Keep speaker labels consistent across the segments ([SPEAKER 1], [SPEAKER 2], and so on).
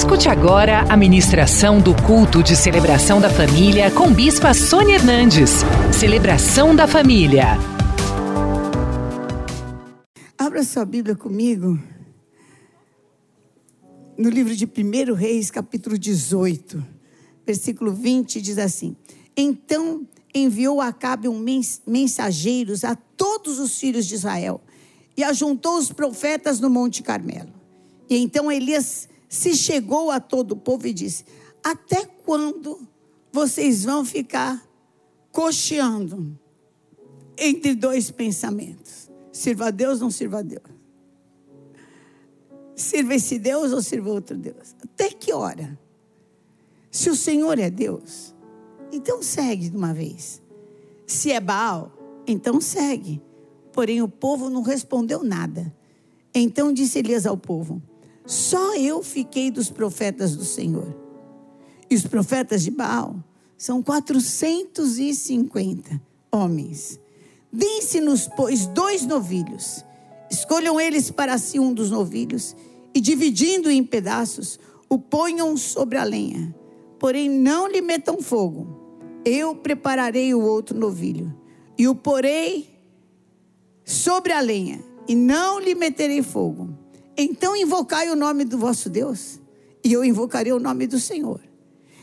[SPEAKER 1] Escute agora a ministração do culto de celebração da família com Bispa Sônia Hernandes. Celebração da família.
[SPEAKER 2] Abra sua Bíblia comigo. No livro de 1 Reis, capítulo 18, versículo 20, diz assim: Então enviou Acabe um mensageiros a todos os filhos de Israel e ajuntou os profetas no Monte Carmelo. E então Elias se chegou a todo o povo e disse: Até quando vocês vão ficar cocheando entre dois pensamentos? Sirva a Deus, não sirva a Deus. Sirva esse Deus ou sirva outro Deus? Até que hora? Se o Senhor é Deus, então segue de uma vez. Se é Baal, então segue. Porém, o povo não respondeu nada. Então disse Elias ao povo: só eu fiquei dos profetas do Senhor. E os profetas de Baal são 450 homens. Dêem-se-nos, pois, dois novilhos. Escolham eles para si um dos novilhos e, dividindo em pedaços, o ponham sobre a lenha. Porém, não lhe metam fogo. Eu prepararei o outro novilho e o porei sobre a lenha e não lhe meterei fogo. Então invocai o nome do vosso Deus, e eu invocarei o nome do Senhor.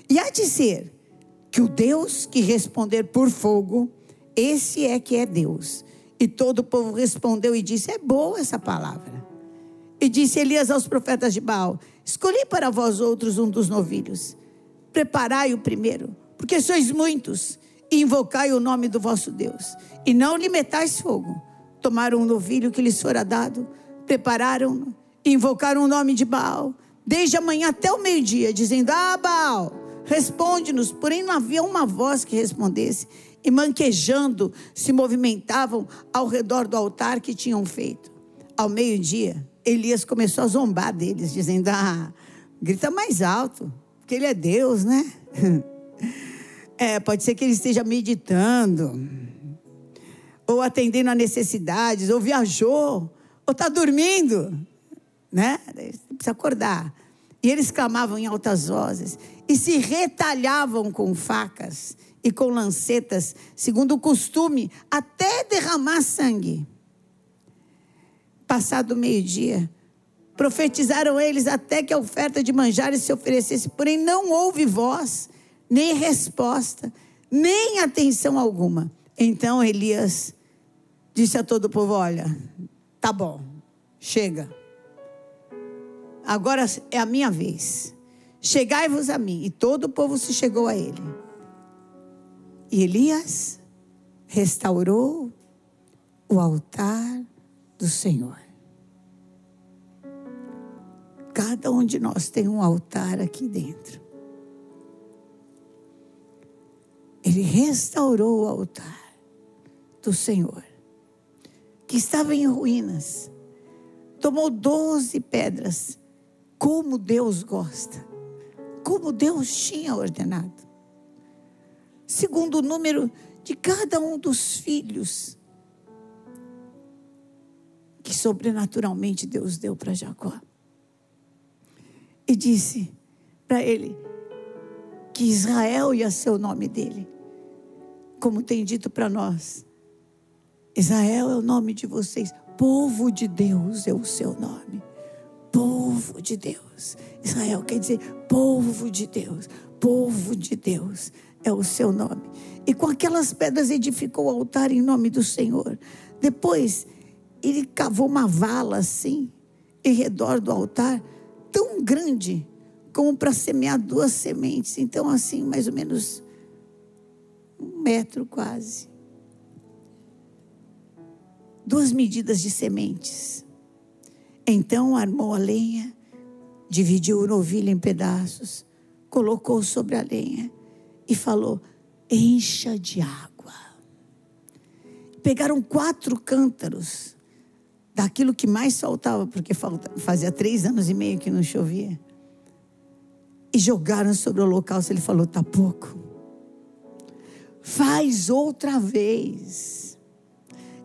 [SPEAKER 2] E há de ser que o Deus que responder por fogo, esse é que é Deus. E todo o povo respondeu e disse: É boa essa palavra. E disse Elias aos profetas de Baal: Escolhi para vós outros um dos novilhos. Preparai o primeiro, porque sois muitos, e invocai o nome do vosso Deus. E não lhe metais fogo. Tomaram um novilho que lhes fora dado, prepararam-no invocaram o nome de Baal, desde a manhã até o meio-dia, dizendo: Ah, Baal, responde-nos. Porém, não havia uma voz que respondesse, e manquejando se movimentavam ao redor do altar que tinham feito. Ao meio-dia, Elias começou a zombar deles, dizendo: Ah, grita mais alto, porque ele é Deus, né? É, pode ser que ele esteja meditando, ou atendendo a necessidades, ou viajou, ou está dormindo né? Precisa acordar. E eles clamavam em altas vozes e se retalhavam com facas e com lancetas, segundo o costume, até derramar sangue. Passado meio-dia, profetizaram eles até que a oferta de manjares se oferecesse, porém não houve voz, nem resposta, nem atenção alguma. Então Elias disse a todo o povo: Olha, tá bom, chega agora é a minha vez. Chegai-vos a mim. E todo o povo se chegou a ele. E Elias restaurou o altar do Senhor. Cada um de nós tem um altar aqui dentro. Ele restaurou o altar do Senhor, que estava em ruínas. Tomou doze pedras como Deus gosta, como Deus tinha ordenado. Segundo o número de cada um dos filhos que sobrenaturalmente Deus deu para Jacó. E disse para ele que Israel ia ser o nome dele, como tem dito para nós. Israel é o nome de vocês, povo de Deus é o seu nome povo de Deus. Israel quer dizer povo de Deus. Povo de Deus é o seu nome. E com aquelas pedras edificou o altar em nome do Senhor. Depois, ele cavou uma vala assim, em redor do altar, tão grande como para semear duas sementes. Então, assim, mais ou menos um metro quase. Duas medidas de sementes. Então armou a lenha, dividiu o novilho em pedaços, colocou sobre a lenha e falou: encha de água. Pegaram quatro cântaros daquilo que mais faltava, porque fazia três anos e meio que não chovia, e jogaram sobre o local. Ele falou: está pouco. Faz outra vez.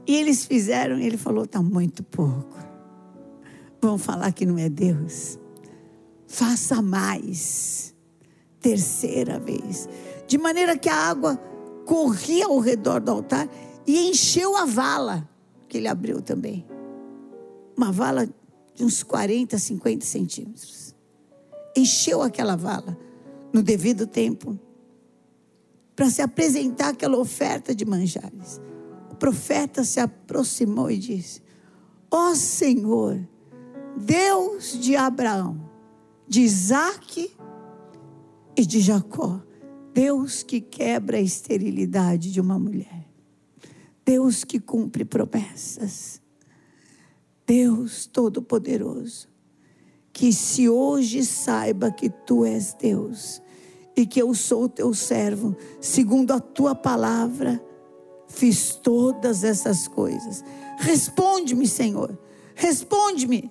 [SPEAKER 2] E eles fizeram, e ele falou: está muito pouco. Vão falar que não é Deus. faça mais. Terceira vez. De maneira que a água corria ao redor do altar e encheu a vala, que ele abriu também. Uma vala de uns 40, 50 centímetros. Encheu aquela vala no devido tempo para se apresentar aquela oferta de manjares. O profeta se aproximou e disse: Ó oh Senhor, Deus de Abraão, de Isaac e de Jacó, Deus que quebra a esterilidade de uma mulher, Deus que cumpre promessas, Deus Todo-Poderoso, que se hoje saiba que tu és Deus e que eu sou teu servo, segundo a tua palavra, fiz todas essas coisas. Responde-me, Senhor, responde-me,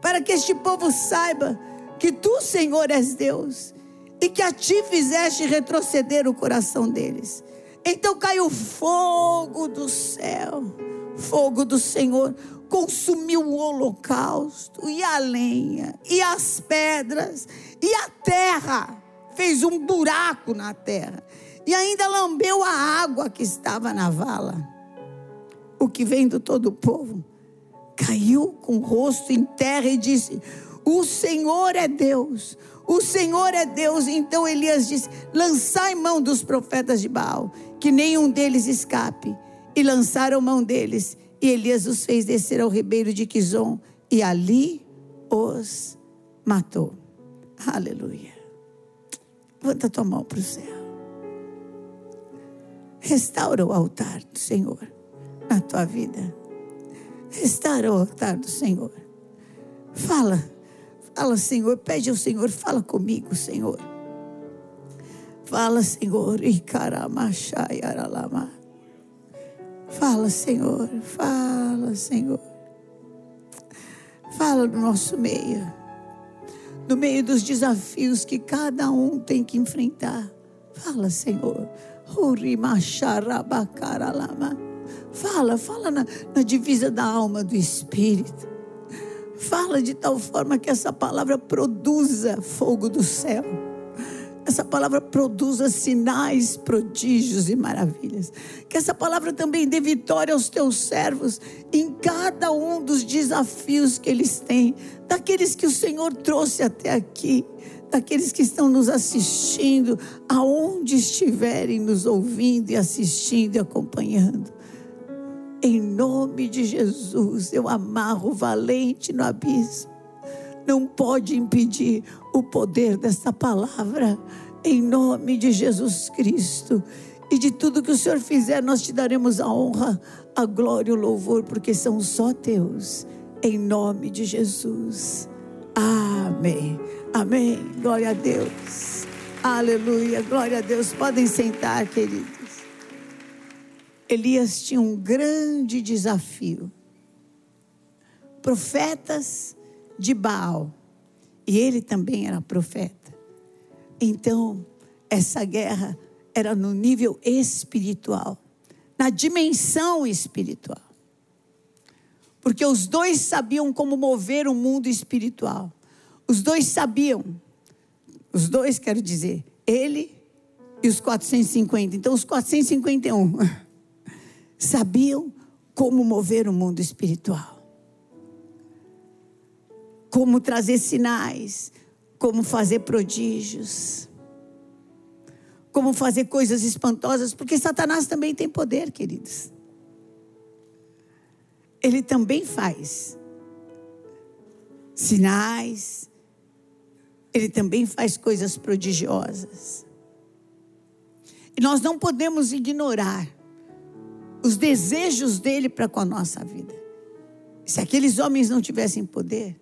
[SPEAKER 2] para que este povo saiba que tu, Senhor, és Deus e que a ti fizeste retroceder o coração deles. Então caiu fogo do céu, fogo do Senhor, consumiu o holocausto, e a lenha, e as pedras, e a terra, fez um buraco na terra, e ainda lambeu a água que estava na vala. O que vem do todo o povo caiu com o rosto em terra e disse: O Senhor é Deus o Senhor é Deus. Então Elias disse: lançai mão dos profetas de Baal, que nenhum deles escape. E lançaram mão deles. E Elias os fez descer ao ribeiro de Quizon. E ali os matou. Aleluia. Levanta tua mão para o céu. Restaura o altar do Senhor na tua vida. Restaura o altar do Senhor. Fala Fala, Senhor, pede ao Senhor, fala comigo, Senhor. Fala, Senhor, Fala, Senhor, fala, Senhor. Fala no nosso meio, no meio dos desafios que cada um tem que enfrentar. Fala, Senhor. Fala, fala na, na divisa da alma do Espírito. Fala de tal forma que essa palavra produza fogo do céu. Essa palavra produza sinais, prodígios e maravilhas. Que essa palavra também dê vitória aos teus servos em cada um dos desafios que eles têm, daqueles que o Senhor trouxe até aqui, daqueles que estão nos assistindo, aonde estiverem nos ouvindo e assistindo e acompanhando. Em nome de Jesus, eu amarro valente no abismo. Não pode impedir o poder dessa palavra. Em nome de Jesus Cristo. E de tudo que o Senhor fizer, nós te daremos a honra, a glória e o louvor, porque são só teus. Em nome de Jesus. Amém. Amém. Glória a Deus. Aleluia. Glória a Deus. Podem sentar, queridos. Elias tinha um grande desafio. Profetas de Baal. E ele também era profeta. Então, essa guerra era no nível espiritual, na dimensão espiritual. Porque os dois sabiam como mover o mundo espiritual. Os dois sabiam. Os dois, quero dizer, ele e os 450. Então, os 451 sabiam como mover o mundo espiritual. Como trazer sinais, como fazer prodígios, como fazer coisas espantosas, porque Satanás também tem poder, queridos. Ele também faz sinais, ele também faz coisas prodigiosas. E nós não podemos ignorar os desejos dele para com a nossa vida. Se aqueles homens não tivessem poder,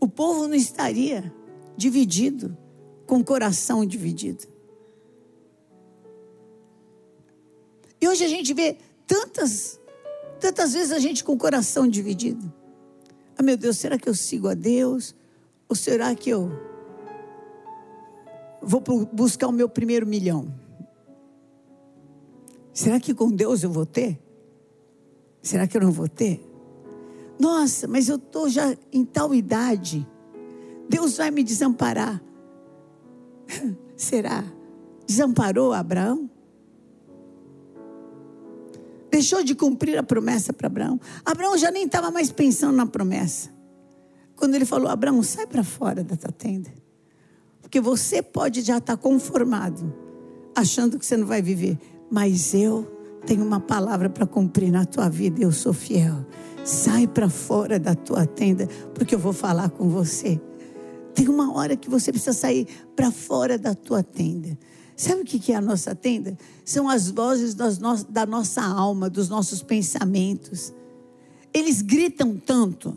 [SPEAKER 2] o povo não estaria dividido, com o coração dividido. E hoje a gente vê tantas, tantas vezes a gente com o coração dividido. Ah, meu Deus, será que eu sigo a Deus? Ou será que eu vou buscar o meu primeiro milhão? Será que com Deus eu vou ter? Será que eu não vou ter? Nossa, mas eu estou já em tal idade. Deus vai me desamparar. Será? Desamparou Abraão? Deixou de cumprir a promessa para Abraão. Abraão já nem estava mais pensando na promessa. Quando ele falou: Abraão, sai para fora da tua tenda. Porque você pode já estar conformado, achando que você não vai viver. Mas eu tenho uma palavra para cumprir na tua vida, eu sou fiel. Sai para fora da tua tenda, porque eu vou falar com você. Tem uma hora que você precisa sair para fora da tua tenda. Sabe o que é a nossa tenda? São as vozes no... da nossa alma, dos nossos pensamentos. Eles gritam tanto.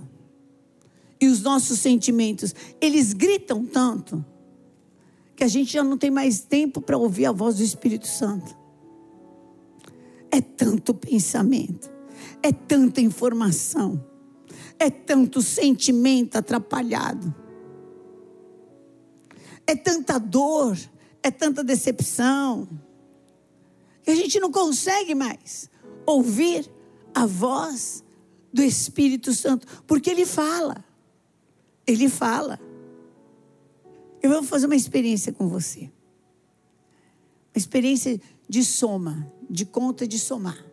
[SPEAKER 2] E os nossos sentimentos, eles gritam tanto. Que a gente já não tem mais tempo para ouvir a voz do Espírito Santo. É tanto pensamento, é tanta informação, é tanto sentimento atrapalhado, é tanta dor, é tanta decepção, que a gente não consegue mais ouvir a voz do Espírito Santo, porque ele fala. Ele fala. Eu vou fazer uma experiência com você. Uma experiência de soma, de conta de somar.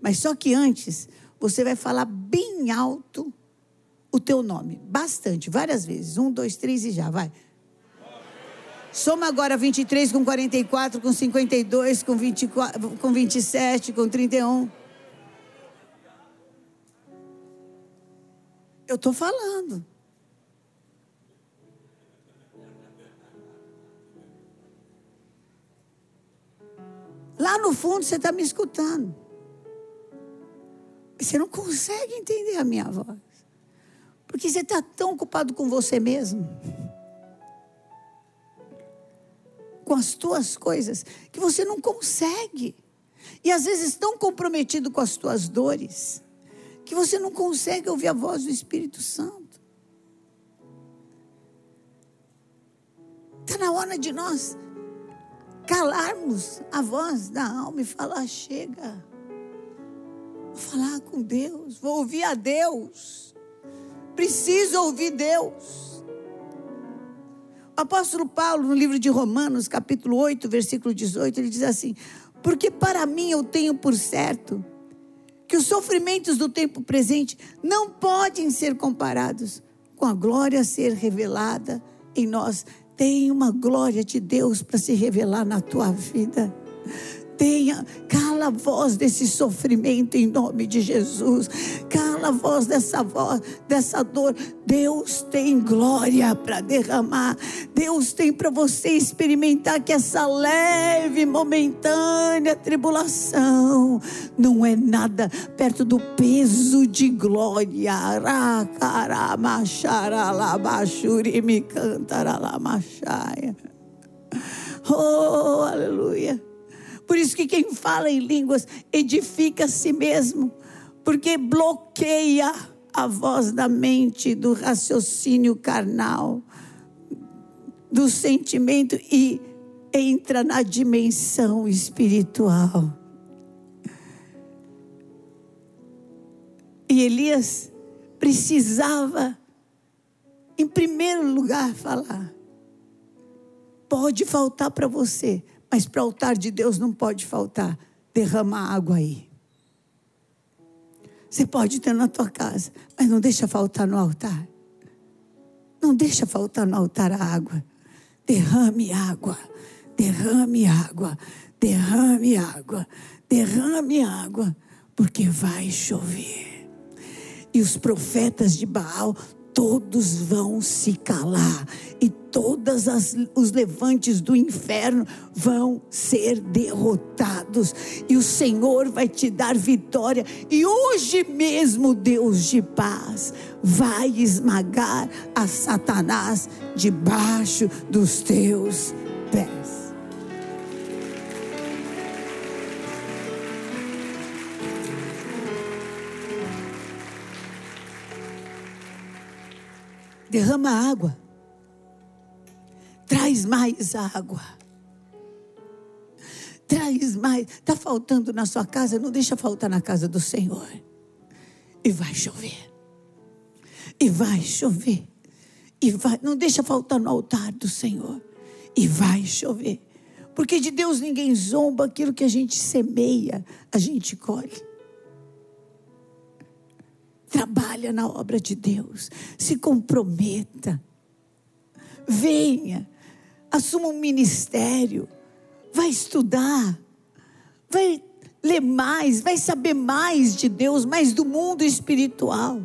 [SPEAKER 2] Mas só que antes, você vai falar bem alto o teu nome. Bastante, várias vezes. Um, dois, três e já, vai. Soma agora 23 com 44, com 52, com, 24, com 27, com 31. Eu estou falando. Lá no fundo você está me escutando. Você não consegue entender a minha voz. Porque você está tão ocupado com você mesmo. com as tuas coisas que você não consegue. E às vezes tão comprometido com as tuas dores que você não consegue ouvir a voz do Espírito Santo. Está na hora de nós calarmos a voz da alma e falar: chega, vou falar com Deus, vou ouvir a Deus, preciso ouvir Deus. O apóstolo Paulo, no livro de Romanos, capítulo 8, versículo 18, ele diz assim: Porque para mim eu tenho por certo que os sofrimentos do tempo presente não podem ser comparados com a glória a ser revelada em nós. Tem uma glória de Deus para se revelar na tua vida tenha, cala a voz desse sofrimento em nome de Jesus. Cala a voz dessa voz, dessa dor. Deus tem glória para derramar. Deus tem para você experimentar que essa leve, momentânea tribulação não é nada perto do peso de glória. Oh, aleluia. Por isso que quem fala em línguas edifica a si mesmo, porque bloqueia a voz da mente, do raciocínio carnal, do sentimento e entra na dimensão espiritual. E Elias precisava, em primeiro lugar, falar: pode faltar para você, mas para o altar de Deus não pode faltar. Derrama água aí. Você pode ter na tua casa, mas não deixa faltar no altar. Não deixa faltar no altar a água. Derrame água. Derrame água. Derrame água. Derrame água. Porque vai chover. E os profetas de Baal todos vão se calar e todos os levantes do inferno vão ser derrotados e o Senhor vai te dar vitória e hoje mesmo Deus de paz vai esmagar a Satanás debaixo dos teus pés. Derrama água. Traz mais água. Traz mais. Está faltando na sua casa, não deixa faltar na casa do Senhor. E vai chover. E vai chover. E vai, não deixa faltar no altar do Senhor. E vai chover. Porque de Deus ninguém zomba, aquilo que a gente semeia, a gente colhe. Trabalha na obra de Deus, se comprometa. Venha, assuma um ministério, vai estudar, vai ler mais, vai saber mais de Deus, mais do mundo espiritual.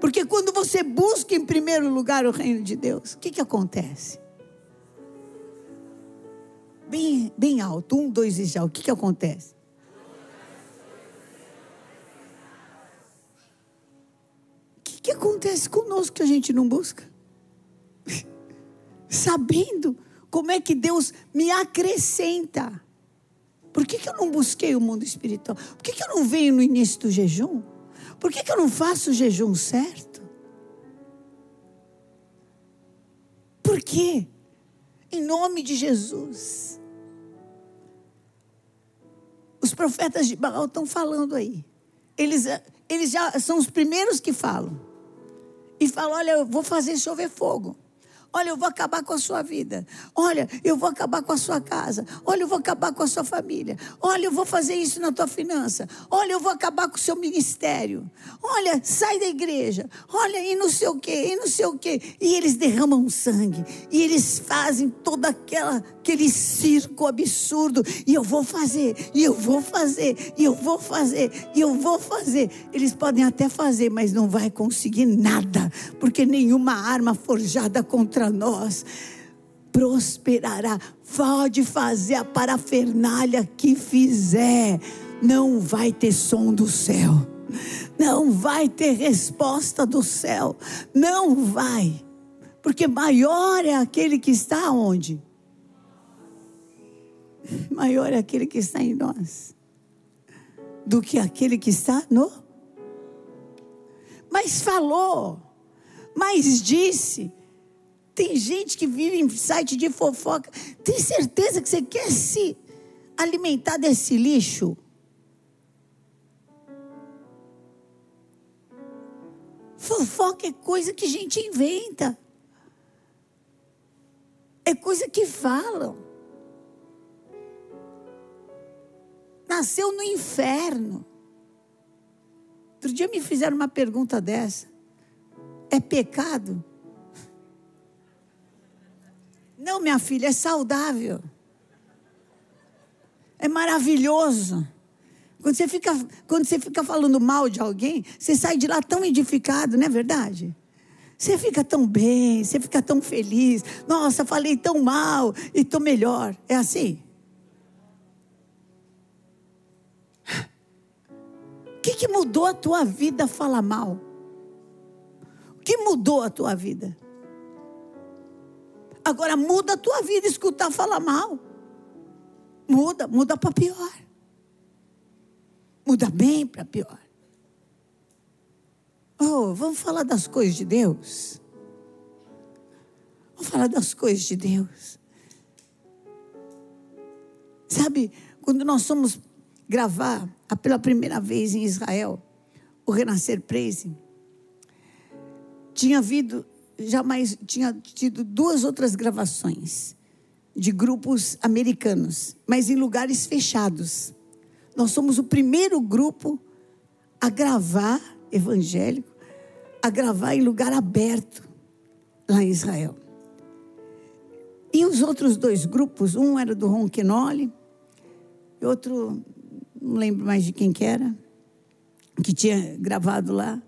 [SPEAKER 2] Porque quando você busca em primeiro lugar o reino de Deus, o que, que acontece? Bem, bem alto, um, dois e já, o que, que acontece? Que, acontece conosco que a gente não busca? Sabendo como é que Deus me acrescenta. Por que, que eu não busquei o mundo espiritual? Por que, que eu não venho no início do jejum? Por que, que eu não faço o jejum certo? Por quê? Em nome de Jesus. Os profetas de Baal estão falando aí. Eles, eles já são os primeiros que falam. E falam: olha, eu vou fazer chover fogo. Olha, eu vou acabar com a sua vida. Olha, eu vou acabar com a sua casa. Olha, eu vou acabar com a sua família. Olha, eu vou fazer isso na tua finança. Olha, eu vou acabar com o seu ministério. Olha, sai da igreja. Olha, e não sei o quê, e não sei o quê. E eles derramam sangue. E eles fazem toda aquela aquele circo absurdo. E eu vou fazer, e eu vou fazer, e eu vou fazer, e eu vou fazer. Eles podem até fazer, mas não vai conseguir nada, porque nenhuma arma forjada contra nós prosperará. Pode fazer a parafernália que fizer, não vai ter som do céu. Não vai ter resposta do céu. Não vai. Porque maior é aquele que está onde? maior é aquele que está em nós do que aquele que está no. Mas falou, mas disse. Tem gente que vive em site de fofoca. Tem certeza que você quer se alimentar desse lixo? Fofoca é coisa que a gente inventa. É coisa que falam. nasceu no inferno. Outro dia me fizeram uma pergunta dessa. É pecado? Não, minha filha, é saudável. É maravilhoso. Quando você fica, quando você fica falando mal de alguém, você sai de lá tão edificado, não é verdade? Você fica tão bem, você fica tão feliz. Nossa, falei tão mal e estou melhor. É assim? O que, que mudou a tua vida falar mal? O que mudou a tua vida? Agora muda a tua vida escutar falar mal. Muda, muda para pior. Muda bem para pior. Oh, vamos falar das coisas de Deus. Vamos falar das coisas de Deus. Sabe, quando nós somos gravar pela primeira vez em Israel o Renascer Praise, tinha havido jamais tinha tido duas outras gravações de grupos americanos, mas em lugares fechados. Nós somos o primeiro grupo a gravar evangélico, a gravar em lugar aberto lá em Israel. E os outros dois grupos, um era do Ron Kenoli, outro não lembro mais de quem que era, que tinha gravado lá.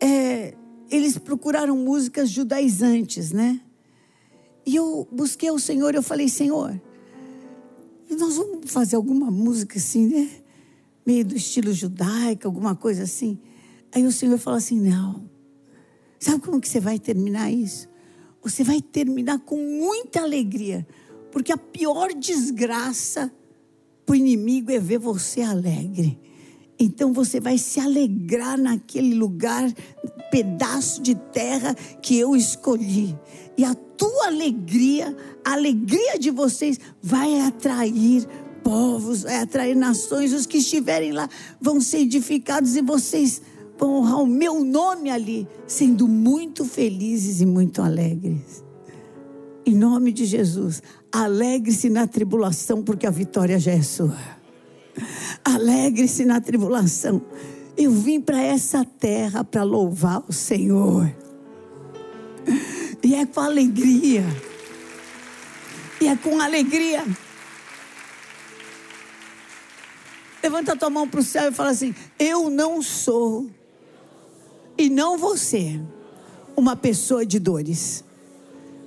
[SPEAKER 2] É, eles procuraram músicas judaizantes, né? E eu busquei o Senhor, eu falei, Senhor, nós vamos fazer alguma música assim, né? Meio do estilo judaico, alguma coisa assim. Aí o Senhor falou assim: não. Sabe como que você vai terminar isso? Você vai terminar com muita alegria, porque a pior desgraça para o inimigo é ver você alegre. Então você vai se alegrar naquele lugar, pedaço de terra que eu escolhi. E a tua alegria, a alegria de vocês, vai atrair povos, vai atrair nações. Os que estiverem lá vão ser edificados e vocês vão honrar o meu nome ali, sendo muito felizes e muito alegres. Em nome de Jesus, alegre-se na tribulação, porque a vitória já é sua. Alegre-se na tribulação. Eu vim para essa terra para louvar o Senhor. E é com alegria. E é com alegria. Levanta a tua mão para o céu e fala assim: Eu não sou, e não você, uma pessoa de dores.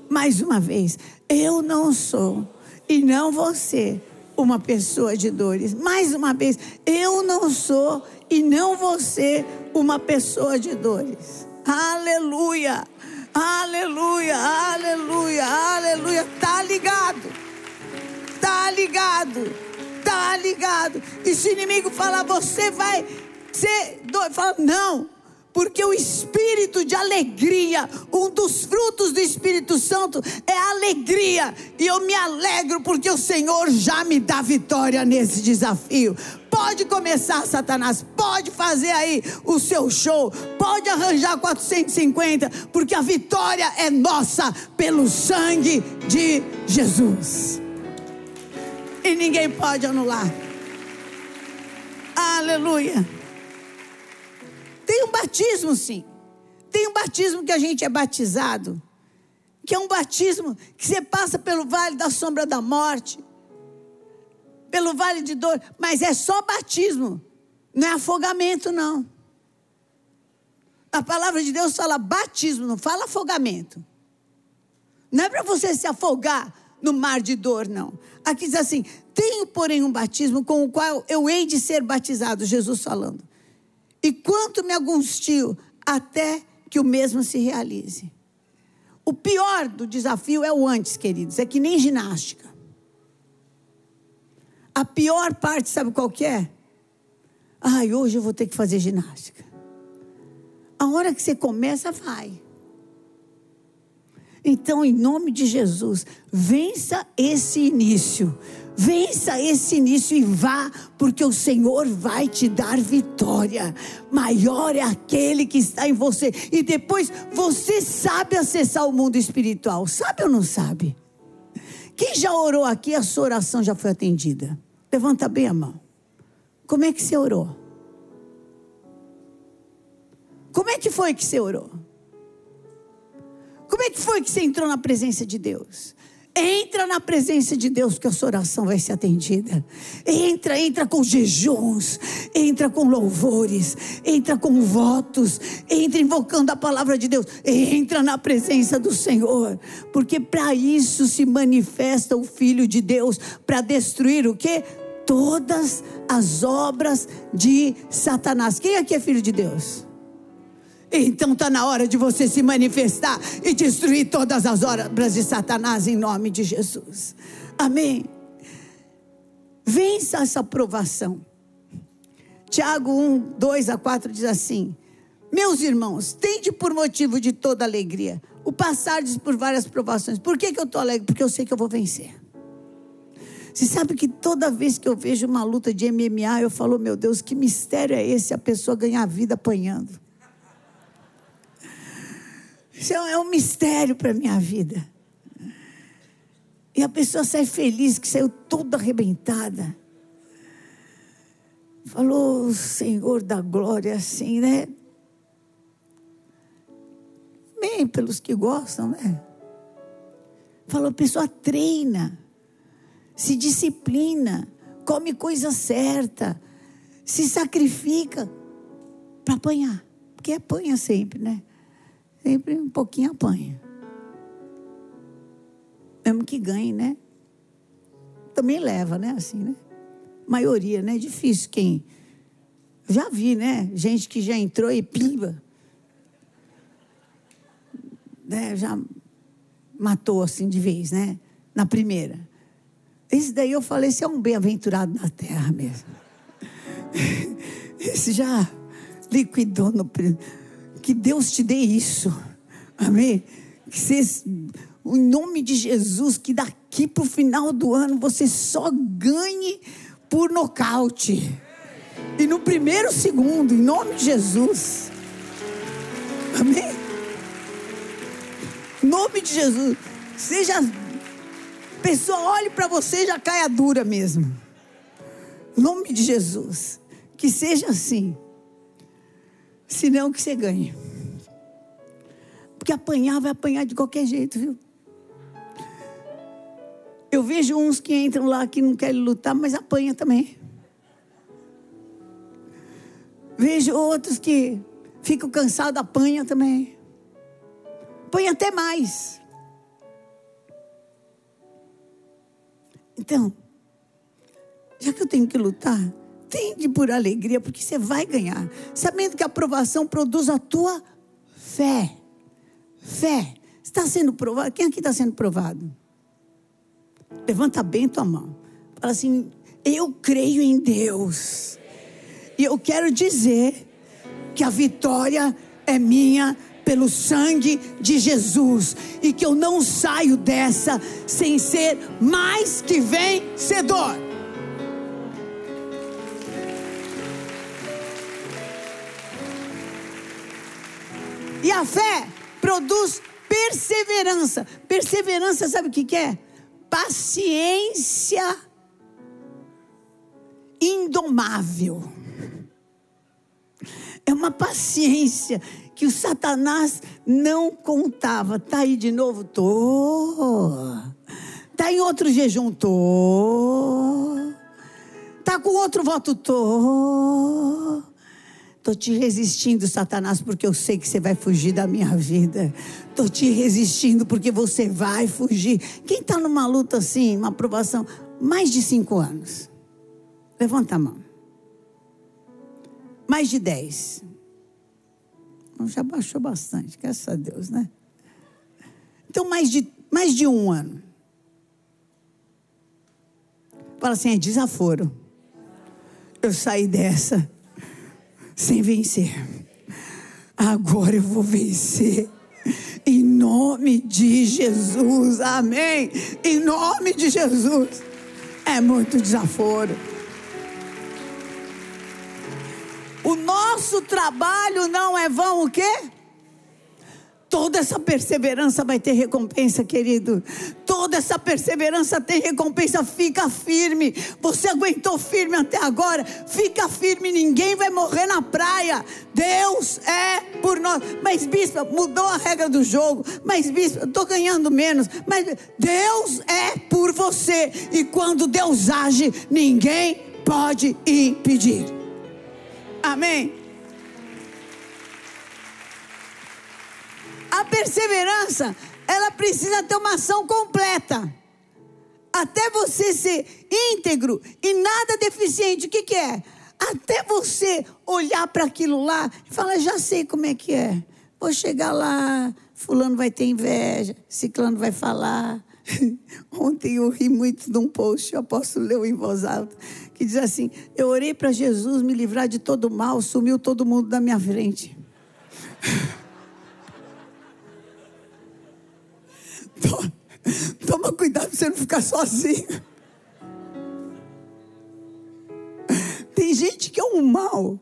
[SPEAKER 2] Mais uma vez, eu não sou, e não você, uma pessoa de dores. Mais uma vez, eu não sou, e não você, uma pessoa de dores. Aleluia, aleluia, aleluia, aleluia. Tá ligado, tá ligado tá ligado. E se o inimigo falar, você vai ser doido, fala, não. Porque o espírito de alegria, um dos frutos do Espírito Santo é alegria. E eu me alegro porque o Senhor já me dá vitória nesse desafio. Pode começar, Satanás, pode fazer aí o seu show, pode arranjar 450, porque a vitória é nossa pelo sangue de Jesus e ninguém pode anular. Aleluia. Tem um batismo, sim. Tem um batismo que a gente é batizado, que é um batismo que você passa pelo vale da sombra da morte, pelo vale de dor, mas é só batismo, não é afogamento, não. A palavra de Deus fala batismo, não fala afogamento. Não é para você se afogar no mar de dor, não. Aqui diz assim: tenho, porém, um batismo com o qual eu hei de ser batizado, Jesus falando. E quanto me angustio até que o mesmo se realize. O pior do desafio é o antes, queridos, é que nem ginástica. A pior parte, sabe qual que é? Ai, hoje eu vou ter que fazer ginástica. A hora que você começa, vai. Então, em nome de Jesus, vença esse início. Vença esse início e vá, porque o Senhor vai te dar vitória. Maior é aquele que está em você. E depois você sabe acessar o mundo espiritual. Sabe ou não sabe? Quem já orou aqui, a sua oração já foi atendida. Levanta bem a mão. Como é que você orou? Como é que foi que você orou? Como é que foi que você entrou na presença de Deus? Entra na presença de Deus que a sua oração vai ser atendida. Entra, entra com jejuns, entra com louvores, entra com votos, entra invocando a palavra de Deus. Entra na presença do Senhor, porque para isso se manifesta o filho de Deus para destruir o que? Todas as obras de Satanás. Quem aqui é filho de Deus? Então está na hora de você se manifestar e destruir todas as obras de Satanás em nome de Jesus. Amém. Vença essa provação. Tiago 1, 2 a 4 diz assim: Meus irmãos, tende por motivo de toda alegria o passardes por várias provações. Por que, que eu estou alegre? Porque eu sei que eu vou vencer. Você sabe que toda vez que eu vejo uma luta de MMA, eu falo, meu Deus, que mistério é esse a pessoa ganhar vida apanhando? Isso é um mistério para a minha vida. E a pessoa sai feliz, que saiu toda arrebentada. Falou, Senhor da glória, assim, né? Bem, pelos que gostam, né? Falou, a pessoa treina, se disciplina, come coisa certa, se sacrifica para apanhar. Porque apanha sempre, né? Sempre um pouquinho apanha. Mesmo que ganhe, né? Também leva, né? Assim, né? Maioria, né? Difícil quem. Já vi, né? Gente que já entrou e pimba. Né? Já matou assim de vez, né? Na primeira. Esse daí eu falei, esse é um bem-aventurado na terra mesmo. Esse já liquidou no que Deus te dê isso. Amém? Que você, em nome de Jesus, que daqui para o final do ano você só ganhe por nocaute. E no primeiro segundo, em nome de Jesus. Amém? Em nome de Jesus. Seja. Pessoa olhe para você e já caia dura mesmo. Em nome de Jesus. Que seja assim. Senão que você ganhe. Porque apanhar vai apanhar de qualquer jeito, viu? Eu vejo uns que entram lá que não querem lutar, mas apanha também. Vejo outros que ficam cansados, apanha também. Apanha até mais. Então, já que eu tenho que lutar, tende por alegria, porque você vai ganhar. Sabendo que a aprovação produz a tua fé. Fé. Está sendo provado. Quem aqui está sendo provado? Levanta bem tua mão. Fala assim: Eu creio em Deus. E eu quero dizer que a vitória é minha pelo sangue de Jesus. E que eu não saio dessa sem ser mais que vencedor. E a fé produz perseverança. Perseverança, sabe o que, que é? Paciência indomável. É uma paciência que o Satanás não contava. Tá aí de novo? Tô. Tá em outro jejum? Tô. Tá com outro voto? Tô. Estou te resistindo, Satanás, porque eu sei que você vai fugir da minha vida. Estou te resistindo porque você vai fugir. Quem está numa luta assim, uma aprovação, mais de cinco anos? Levanta a mão. Mais de dez. Já baixou bastante, graças a Deus, né? Então, mais de, mais de um ano. Fala assim, é desaforo. Eu saí dessa sem vencer. Agora eu vou vencer. Em nome de Jesus. Amém. Em nome de Jesus. É muito desaforo. O nosso trabalho não é vão o quê? Toda essa perseverança vai ter recompensa, querido. Toda essa perseverança tem recompensa. Fica firme. Você aguentou firme até agora. Fica firme. Ninguém vai morrer na praia. Deus é por nós. Mas, bispo, mudou a regra do jogo. Mas, bispo, estou ganhando menos. Mas Deus é por você. E quando Deus age, ninguém pode impedir. Amém. A perseverança, ela precisa ter uma ação completa. Até você ser íntegro e nada deficiente. O que, que é? Até você olhar para aquilo lá e falar, já sei como é que é. Vou chegar lá, fulano vai ter inveja, ciclano vai falar. Ontem eu ri muito de um post, eu posso ler em voz alta, que diz assim: Eu orei para Jesus me livrar de todo mal, sumiu todo mundo da minha frente. Toma, cuidado para você não ficar sozinho. Tem gente que é um mal,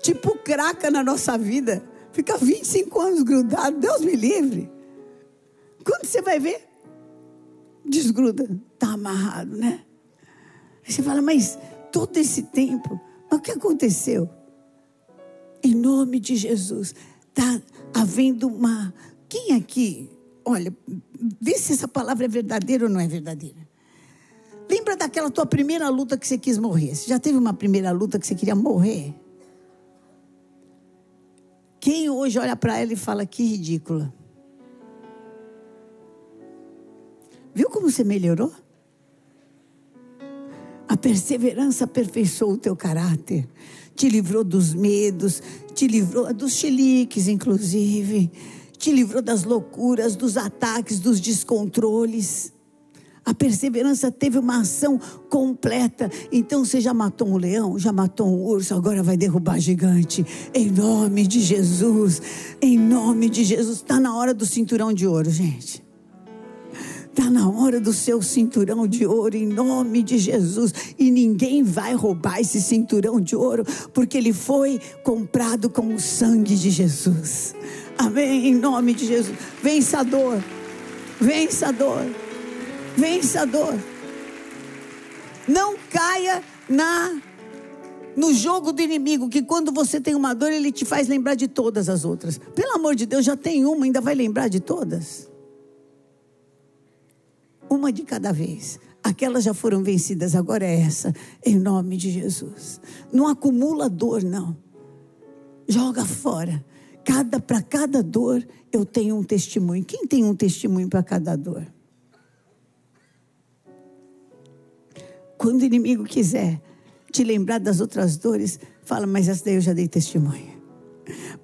[SPEAKER 2] tipo craca na nossa vida. Fica 25 anos grudado, Deus me livre. Quando você vai ver, desgruda, está amarrado, né? Aí você fala, mas todo esse tempo, mas o que aconteceu? Em nome de Jesus, está havendo uma. Quem aqui olha, vê se essa palavra é verdadeira ou não é verdadeira. Lembra daquela tua primeira luta que você quis morrer? Você já teve uma primeira luta que você queria morrer? Quem hoje olha para ela e fala que ridícula? Viu como você melhorou? A perseverança aperfeiçoou o teu caráter, te livrou dos medos, te livrou dos chiliques, inclusive te livrou das loucuras, dos ataques, dos descontroles. A perseverança teve uma ação completa. Então você já matou um leão, já matou um urso, agora vai derrubar gigante. Em nome de Jesus. Em nome de Jesus. Está na hora do cinturão de ouro, gente. Está na hora do seu cinturão de ouro, em nome de Jesus. E ninguém vai roubar esse cinturão de ouro, porque ele foi comprado com o sangue de Jesus. Amém? Em nome de Jesus. Vencedor, vencedor, vencedor. Não caia na no jogo do inimigo, que quando você tem uma dor, ele te faz lembrar de todas as outras. Pelo amor de Deus, já tem uma, ainda vai lembrar de todas? Uma de cada vez. Aquelas já foram vencidas, agora é essa, em nome de Jesus. Não acumula dor, não. Joga fora. Cada para cada dor eu tenho um testemunho. Quem tem um testemunho para cada dor? Quando o inimigo quiser te lembrar das outras dores, fala, mas essa daí eu já dei testemunho.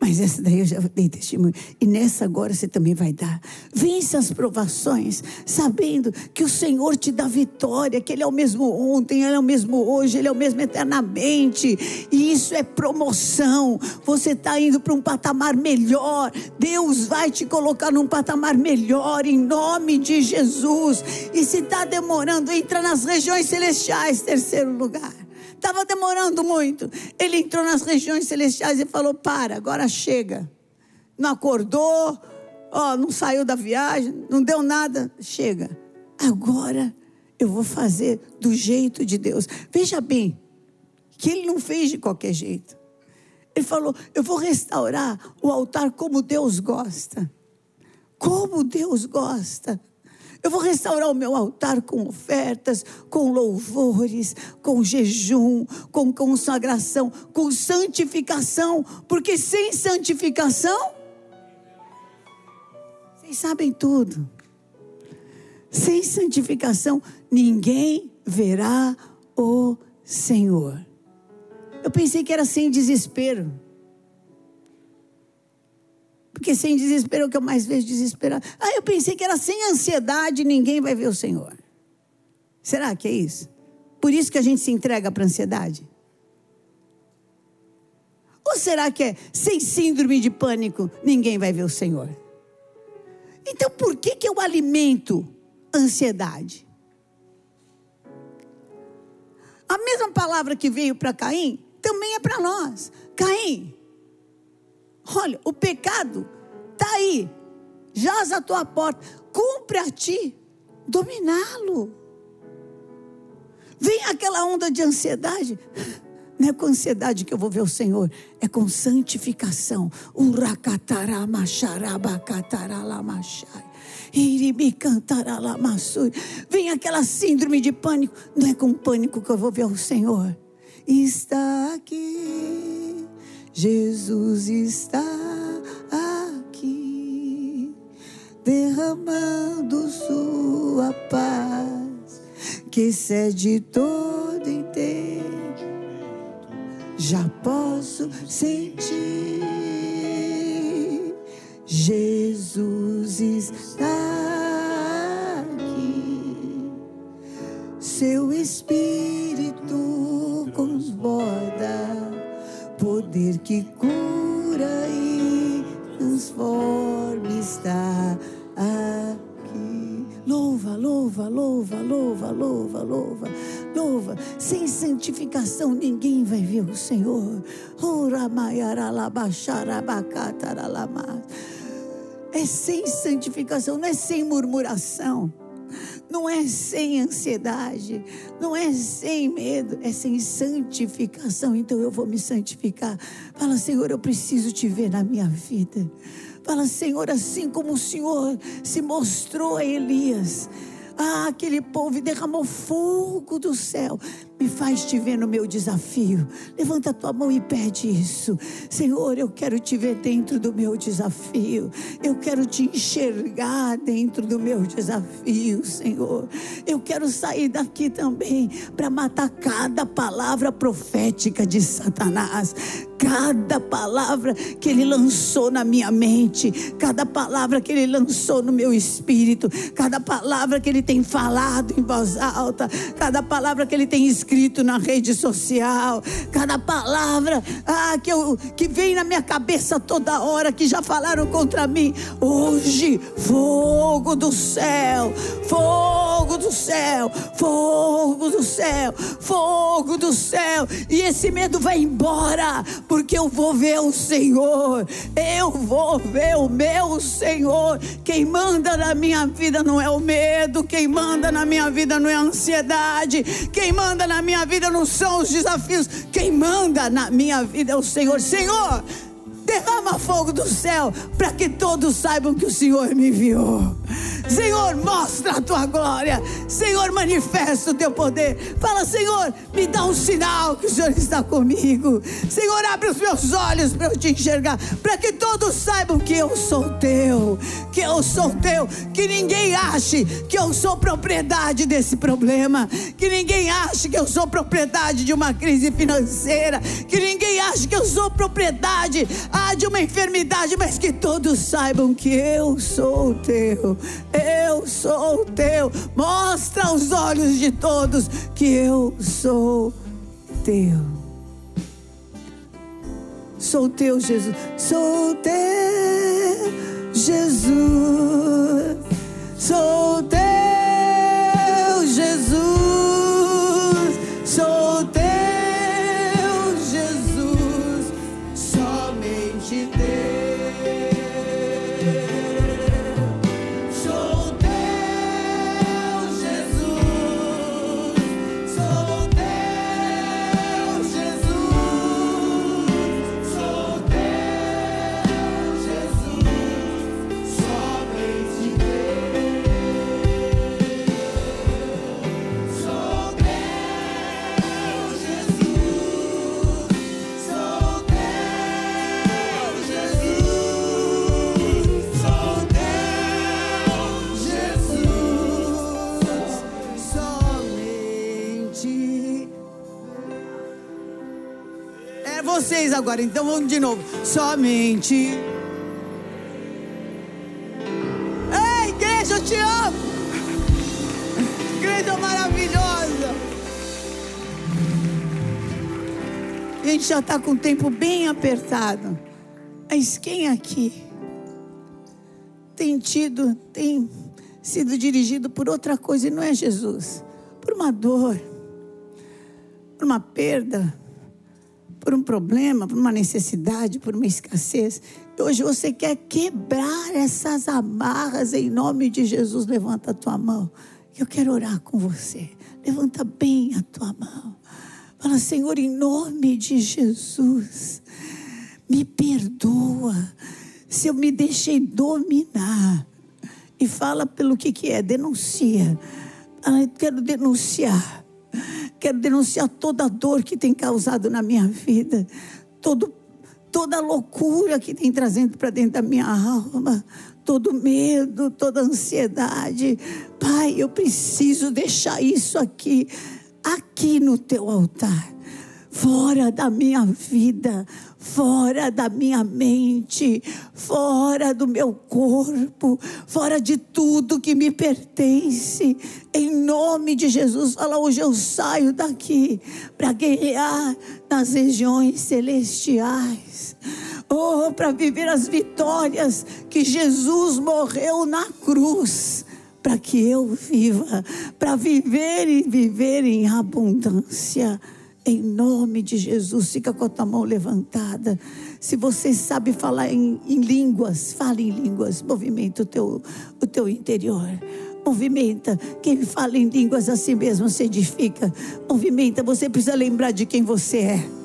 [SPEAKER 2] Mas essa daí eu já dei testemunho. E nessa agora você também vai dar. Vence as provações, sabendo que o Senhor te dá vitória, que Ele é o mesmo ontem, Ele é o mesmo hoje, Ele é o mesmo eternamente. E isso é promoção. Você está indo para um patamar melhor. Deus vai te colocar num patamar melhor, em nome de Jesus. E se está demorando, entra nas regiões celestiais, terceiro lugar. Estava demorando muito. Ele entrou nas regiões celestiais e falou: Para, agora chega. Não acordou, ó, não saiu da viagem, não deu nada. Chega. Agora eu vou fazer do jeito de Deus. Veja bem, que ele não fez de qualquer jeito. Ele falou: Eu vou restaurar o altar como Deus gosta. Como Deus gosta. Eu vou restaurar o meu altar com ofertas, com louvores, com jejum, com consagração, com santificação, porque sem santificação, vocês sabem tudo. Sem santificação, ninguém verá o Senhor. Eu pensei que era sem desespero. Porque sem desespero é o que eu mais vejo desesperado. Ah, eu pensei que era sem ansiedade, ninguém vai ver o Senhor. Será que é isso? Por isso que a gente se entrega para a ansiedade? Ou será que é sem síndrome de pânico, ninguém vai ver o Senhor? Então por que, que eu alimento ansiedade? A mesma palavra que veio para Caim também é para nós. Caim, Olha, o pecado está aí, jaz à tua porta. Cumpre a ti dominá-lo. Vem aquela onda de ansiedade. Não é com ansiedade que eu vou ver o Senhor, é com santificação. Vem aquela síndrome de pânico. Não é com pânico que eu vou ver o Senhor. Está aqui Jesus está aqui, derramando sua paz, que excede todo entendimento. Já posso sentir, Jesus está aqui, seu Espírito transborda poder que cura e transforma está aqui. Louva, louva, louva, louva, louva, louva, louva. Sem santificação ninguém vai ver o Senhor. É sem santificação, não é sem murmuração não é sem ansiedade, não é sem medo, é sem santificação. Então eu vou me santificar. Fala, Senhor, eu preciso te ver na minha vida. Fala, Senhor, assim como o Senhor se mostrou a Elias. Ah, aquele povo derramou fogo do céu me faz te ver no meu desafio. Levanta a tua mão e pede isso. Senhor, eu quero te ver dentro do meu desafio. Eu quero te enxergar dentro do meu desafio, Senhor. Eu quero sair daqui também para matar cada palavra profética de Satanás. Cada palavra que ele lançou na minha mente, cada palavra que ele lançou no meu espírito, cada palavra que ele tem falado em voz alta, cada palavra que ele tem escrito escrito na rede social, cada palavra ah, que, eu, que vem na minha cabeça toda hora, que já falaram contra mim. Hoje, fogo do céu, fogo do céu, fogo do céu, fogo do céu. E esse medo vai embora, porque eu vou ver o Senhor, eu vou ver o meu Senhor. Quem manda na minha vida não é o medo, quem manda na minha vida não é a ansiedade, quem manda na minha vida não são os desafios, quem manda na minha vida é o Senhor. Senhor, derrama fogo do céu para que todos saibam que o Senhor me enviou. Senhor, mostra a tua glória. Senhor, manifesta o teu poder. Fala, Senhor, me dá um sinal que o Senhor está comigo. Senhor, abre os meus olhos para eu te enxergar, para que todos saibam que eu sou teu, que eu sou teu, que ninguém ache que eu sou propriedade desse problema, que ninguém ache que eu sou propriedade de uma crise financeira, que ninguém ache que eu sou propriedade ah, de uma enfermidade, mas que todos saibam que eu sou teu eu sou teu. Mostra aos olhos de todos que eu sou teu. Sou teu, Jesus. Sou teu, Jesus. Sou teu, vocês agora, então vamos de novo. Somente. Ei, igreja, eu te amo. Igreja maravilhosa. A gente já está com o tempo bem apertado. Mas quem aqui tem tido, tem sido dirigido por outra coisa e não é Jesus? Por uma dor, por uma perda, por um problema, por uma necessidade, por uma escassez. Hoje você quer quebrar essas amarras em nome de Jesus. Levanta a tua mão. Eu quero orar com você. Levanta bem a tua mão. Fala, Senhor, em nome de Jesus, me perdoa se eu me deixei dominar. E fala pelo que, que é, denuncia. Ah, eu quero denunciar Quero denunciar toda a dor que tem causado na minha vida, todo, toda a loucura que tem trazendo para dentro da minha alma, todo medo, toda ansiedade. Pai, eu preciso deixar isso aqui, aqui no teu altar, fora da minha vida, fora da minha mente, fora do meu corpo, fora de tudo que me pertence. Em nome de Jesus, fala hoje eu saio daqui para guerrear nas regiões celestiais. Oh, para viver as vitórias que Jesus morreu na cruz para que eu viva, para viver e viver em abundância. Em nome de Jesus, fica com a tua mão levantada. Se você sabe falar em, em línguas, fale em línguas. Movimenta o teu, o teu interior. Movimenta. Quem fala em línguas assim mesmo se edifica. Movimenta. Você precisa lembrar de quem você é.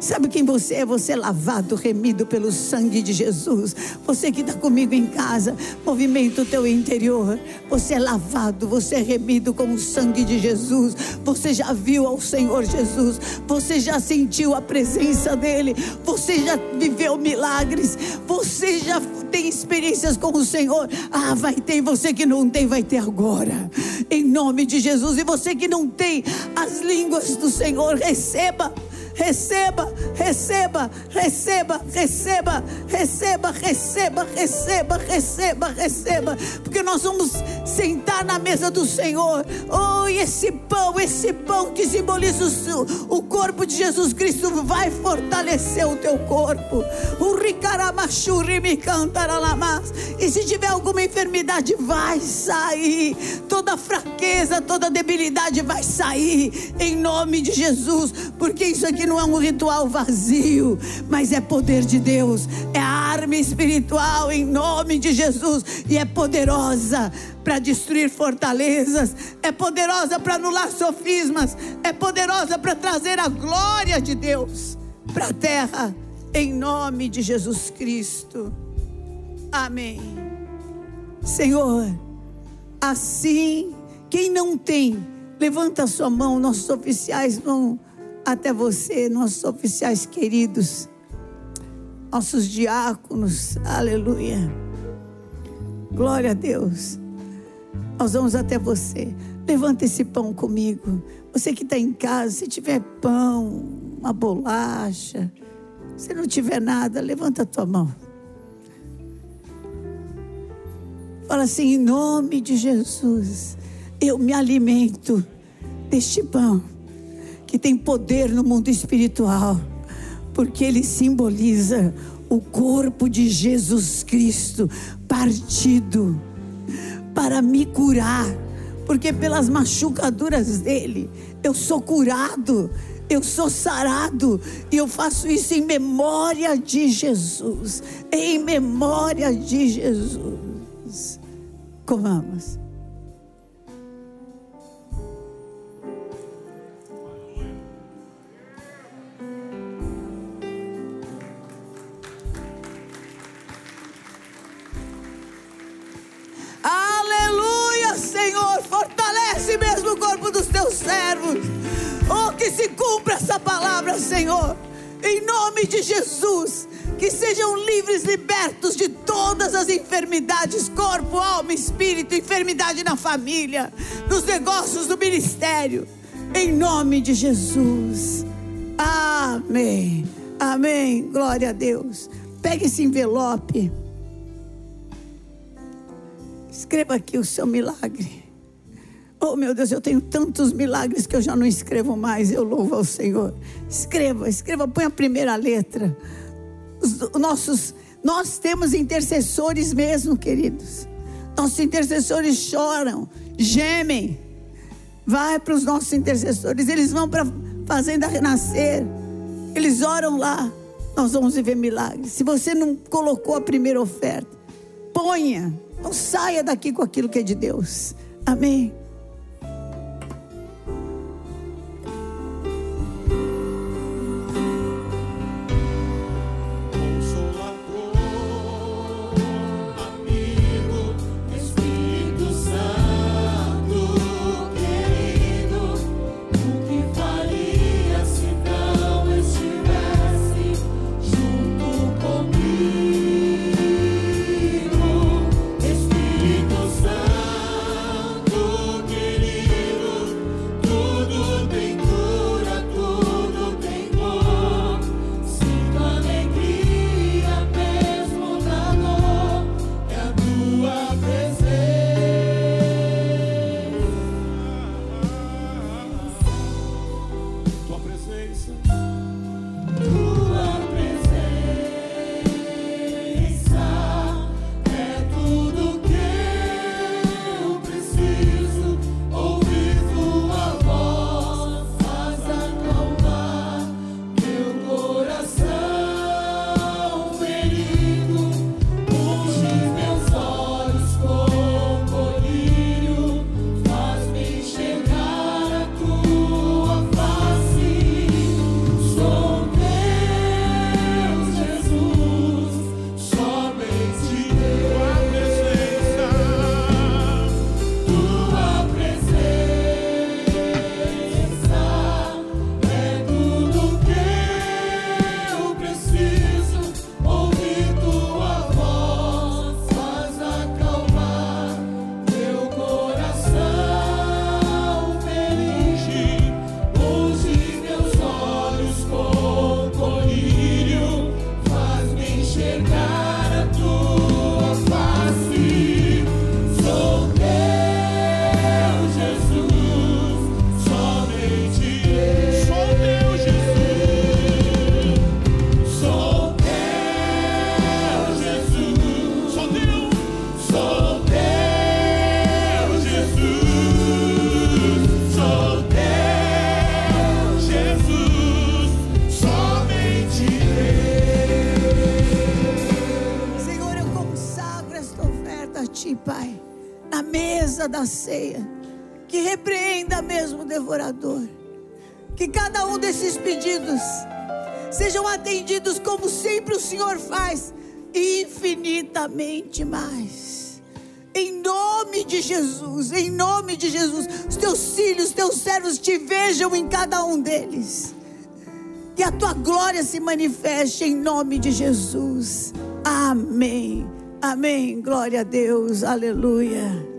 [SPEAKER 2] Sabe quem você é? Você é lavado, remido pelo sangue de Jesus. Você que está comigo em casa, movimenta o teu interior. Você é lavado, você é remido com o sangue de Jesus. Você já viu ao Senhor Jesus. Você já sentiu a presença dEle. Você já viveu milagres. Você já tem experiências com o Senhor. Ah, vai ter. Você que não tem, vai ter agora. Em nome de Jesus. E você que não tem as línguas do Senhor, receba receba, receba, receba, receba, receba, receba, receba, receba, receba, porque nós vamos sentar na mesa do Senhor. Oh, e esse pão, esse pão que simboliza o, o corpo de Jesus Cristo vai fortalecer o teu corpo. O e se tiver alguma enfermidade, vai sair. Toda fraqueza, toda debilidade vai sair em nome de Jesus, porque isso aqui não é um ritual vazio, mas é poder de Deus, é arma espiritual em nome de Jesus. E é poderosa para destruir fortalezas, é poderosa para anular sofismas, é poderosa para trazer a glória de Deus para a terra, em nome de Jesus Cristo. Amém. Senhor, assim, quem não tem, levanta a sua mão, nossos oficiais vão até você, nossos oficiais queridos, nossos diáconos, aleluia. Glória a Deus. Nós vamos até você. Levanta esse pão comigo. Você que está em casa, se tiver pão, uma bolacha, se não tiver nada, levanta a tua mão. Fala assim, em nome de Jesus, eu me alimento deste pão que tem poder no mundo espiritual, porque ele simboliza o corpo de Jesus Cristo partido para me curar, porque pelas machucaduras dele eu sou curado, eu sou sarado, e eu faço isso em memória de Jesus, em memória de Jesus. Comamos. Servos. Oh, que se cumpra essa palavra, Senhor. Em nome de Jesus. Que sejam livres, libertos de todas as enfermidades, corpo, alma, espírito, enfermidade na família, nos negócios do ministério. Em nome de Jesus. Amém. Amém. Glória a Deus. Pegue esse envelope. Escreva aqui o seu milagre. Oh, meu Deus, eu tenho tantos milagres que eu já não escrevo mais. Eu louvo ao Senhor. Escreva, escreva, põe a primeira letra. Os, nossos, nós temos intercessores mesmo, queridos. Nossos intercessores choram, gemem. Vai para os nossos intercessores, eles vão para a fazenda renascer. Eles oram lá. Nós vamos viver milagres. Se você não colocou a primeira oferta, ponha. Não saia daqui com aquilo que é de Deus. Amém. Ceia, que repreenda mesmo o devorador. Que cada um desses pedidos sejam atendidos como sempre o Senhor faz, infinitamente mais. Em nome de Jesus, em nome de Jesus, os teus filhos, os teus servos te vejam em cada um deles. Que a tua glória se manifeste em nome de Jesus. Amém. Amém. Glória a Deus. Aleluia.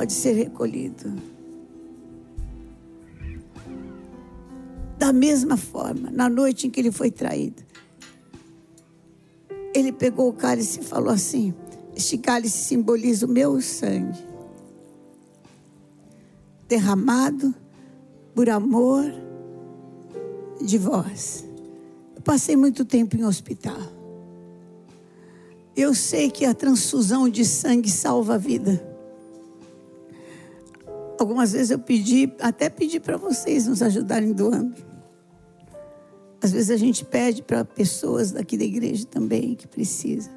[SPEAKER 2] Pode ser recolhido. Da mesma forma, na noite em que ele foi traído, ele pegou o cálice e falou assim: Este cálice simboliza o meu sangue, derramado por amor de vós. Eu passei muito tempo em hospital. Eu sei que a transfusão de sangue salva a vida. Algumas vezes eu pedi, até pedi para vocês nos ajudarem doando. Às vezes a gente pede para pessoas daqui da igreja também que precisa.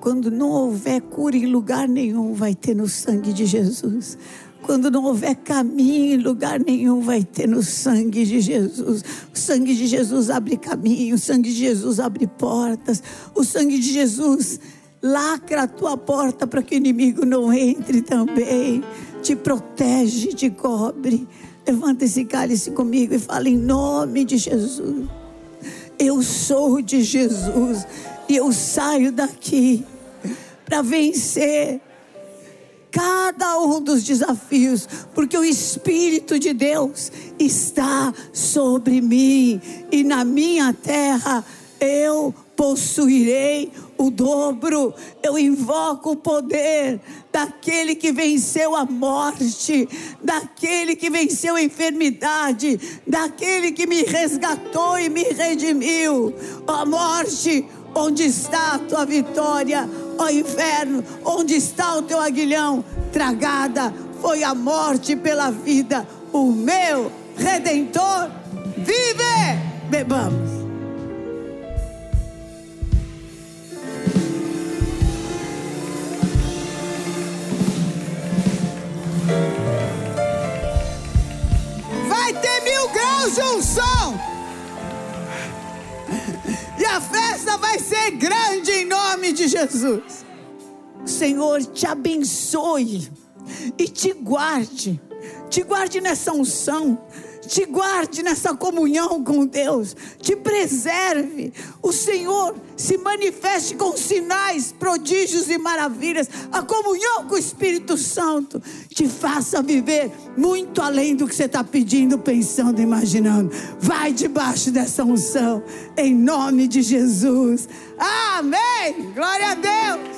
[SPEAKER 2] Quando não houver cura em lugar nenhum, vai ter no sangue de Jesus. Quando não houver caminho em lugar nenhum, vai ter no sangue de Jesus. O sangue de Jesus abre caminho, o sangue de Jesus abre portas, o sangue de Jesus lacra a tua porta para que o inimigo não entre também. Te protege, te cobre. Levanta esse cálice comigo e fala em nome de Jesus. Eu sou de Jesus e eu saio daqui para vencer cada um dos desafios, porque o Espírito de Deus está sobre mim e na minha terra eu possuirei o dobro. Eu invoco o poder daquele que venceu a morte, daquele que venceu a enfermidade, daquele que me resgatou e me redimiu. Ó morte, onde está a tua vitória? Ó inferno, onde está o teu aguilhão? Tragada foi a morte pela vida. O meu redentor vive. Bebamos. Vai ter mil graus de unção. E a festa vai ser grande em nome de Jesus. Senhor te abençoe e te guarde. Te guarde nessa unção te guarde nessa comunhão com Deus, te preserve. O Senhor se manifeste com sinais, prodígios e maravilhas. A comunhão com o Espírito Santo te faça viver muito além do que você está pedindo, pensando, imaginando. Vai debaixo dessa unção, em nome de Jesus. Amém. Glória a Deus.